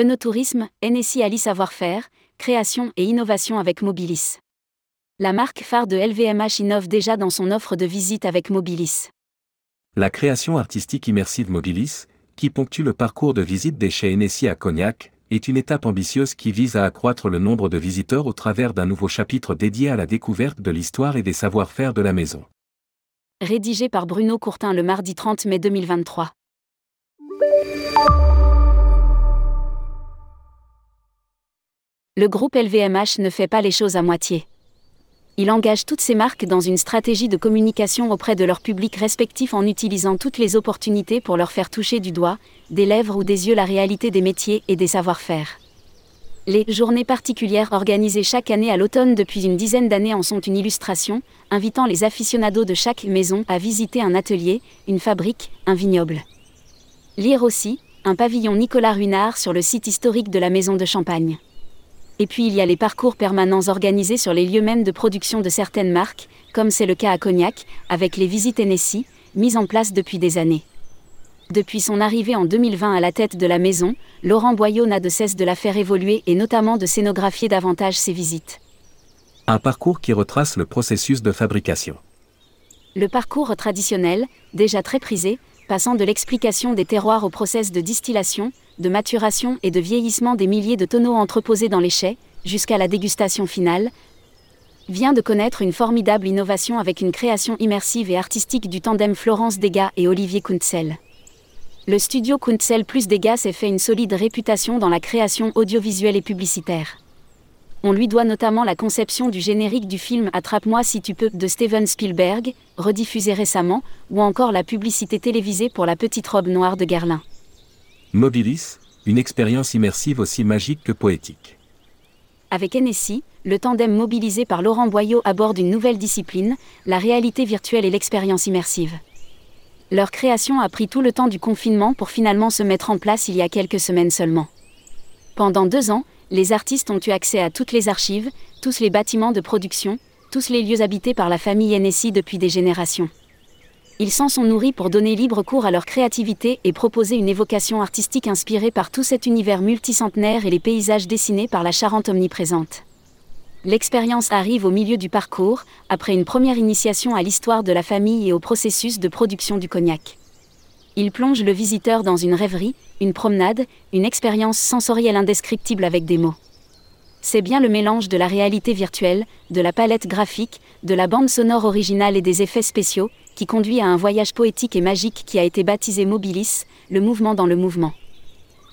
Enotourisme, NSI Ali Savoir-faire, création et innovation avec Mobilis. La marque phare de LVMH innove déjà dans son offre de visite avec Mobilis. La création artistique immersive Mobilis, qui ponctue le parcours de visite des chez NSI à Cognac, est une étape ambitieuse qui vise à accroître le nombre de visiteurs au travers d'un nouveau chapitre dédié à la découverte de l'histoire et des savoir-faire de la maison. Rédigé par Bruno Courtin le mardi 30 mai 2023. Le groupe LVMH ne fait pas les choses à moitié. Il engage toutes ses marques dans une stratégie de communication auprès de leurs publics respectifs en utilisant toutes les opportunités pour leur faire toucher du doigt, des lèvres ou des yeux la réalité des métiers et des savoir-faire. Les journées particulières organisées chaque année à l'automne depuis une dizaine d'années en sont une illustration, invitant les aficionados de chaque maison à visiter un atelier, une fabrique, un vignoble. Lire aussi, un pavillon Nicolas Ruinard sur le site historique de la maison de Champagne. Et puis il y a les parcours permanents organisés sur les lieux mêmes de production de certaines marques, comme c'est le cas à Cognac, avec les visites Hennessy, mises en place depuis des années. Depuis son arrivée en 2020 à la tête de la maison, Laurent Boyau n'a de cesse de la faire évoluer et notamment de scénographier davantage ses visites. Un parcours qui retrace le processus de fabrication. Le parcours traditionnel, déjà très prisé, passant de l'explication des terroirs au process de distillation, de maturation et de vieillissement des milliers de tonneaux entreposés dans les chais, jusqu'à la dégustation finale, vient de connaître une formidable innovation avec une création immersive et artistique du tandem Florence Degas et Olivier Kuntzel. Le studio Kuntzel plus Degas s'est fait une solide réputation dans la création audiovisuelle et publicitaire. On lui doit notamment la conception du générique du film Attrape-moi si tu peux de Steven Spielberg, rediffusé récemment, ou encore la publicité télévisée pour la petite robe noire de Guerlain. Mobilis, une expérience immersive aussi magique que poétique. Avec NSI, le tandem mobilisé par Laurent Boyau aborde une nouvelle discipline, la réalité virtuelle et l'expérience immersive. Leur création a pris tout le temps du confinement pour finalement se mettre en place il y a quelques semaines seulement. Pendant deux ans, les artistes ont eu accès à toutes les archives, tous les bâtiments de production, tous les lieux habités par la famille NSI depuis des générations. Ils s'en sont nourris pour donner libre cours à leur créativité et proposer une évocation artistique inspirée par tout cet univers multicentenaire et les paysages dessinés par la Charente omniprésente. L'expérience arrive au milieu du parcours, après une première initiation à l'histoire de la famille et au processus de production du cognac. Il plonge le visiteur dans une rêverie, une promenade, une expérience sensorielle indescriptible avec des mots. C'est bien le mélange de la réalité virtuelle, de la palette graphique, de la bande sonore originale et des effets spéciaux, qui conduit à un voyage poétique et magique qui a été baptisé Mobilis, le mouvement dans le mouvement.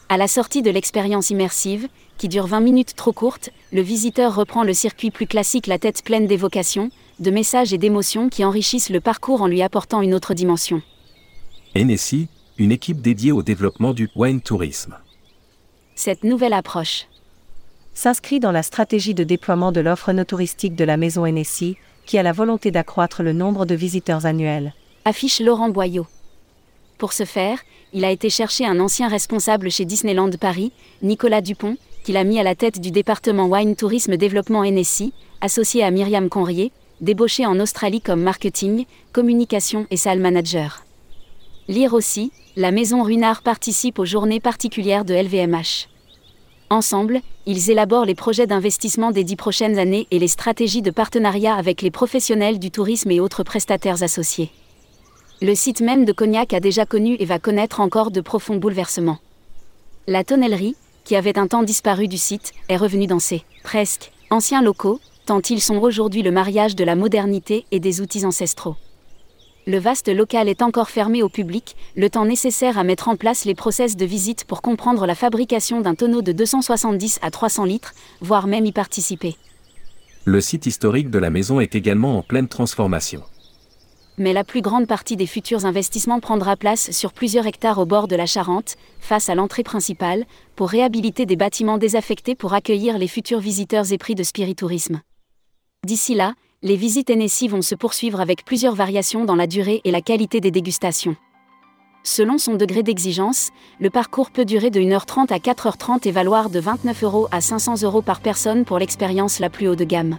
À la sortie de l'expérience immersive, qui dure 20 minutes trop courte, le visiteur reprend le circuit plus classique la tête pleine d'évocations, de messages et d'émotions qui enrichissent le parcours en lui apportant une autre dimension. NSI, une équipe dédiée au développement du wine tourisme. Cette nouvelle approche s'inscrit dans la stratégie de déploiement de l'offre no touristique de la maison NSI, qui a la volonté d'accroître le nombre de visiteurs annuels. Affiche Laurent Boyau. Pour ce faire, il a été chercher un ancien responsable chez Disneyland Paris, Nicolas Dupont, qu'il a mis à la tête du département Wine Tourisme Développement NSI, associé à Myriam Conrier, débauché en Australie comme marketing, communication et salle manager. Lire aussi, la Maison Runard participe aux journées particulières de LVMH. Ensemble, ils élaborent les projets d'investissement des dix prochaines années et les stratégies de partenariat avec les professionnels du tourisme et autres prestataires associés. Le site même de Cognac a déjà connu et va connaître encore de profonds bouleversements. La tonnellerie, qui avait un temps disparu du site, est revenue dans ses presque anciens locaux, tant ils sont aujourd'hui le mariage de la modernité et des outils ancestraux le vaste local est encore fermé au public, le temps nécessaire à mettre en place les process de visite pour comprendre la fabrication d'un tonneau de 270 à 300 litres, voire même y participer. Le site historique de la maison est également en pleine transformation. Mais la plus grande partie des futurs investissements prendra place sur plusieurs hectares au bord de la Charente, face à l'entrée principale, pour réhabiliter des bâtiments désaffectés pour accueillir les futurs visiteurs épris de spiritourisme. D'ici là, les visites NSI vont se poursuivre avec plusieurs variations dans la durée et la qualité des dégustations. Selon son degré d'exigence, le parcours peut durer de 1h30 à 4h30 et valoir de 29 euros à 500 euros par personne pour l'expérience la plus haut de gamme.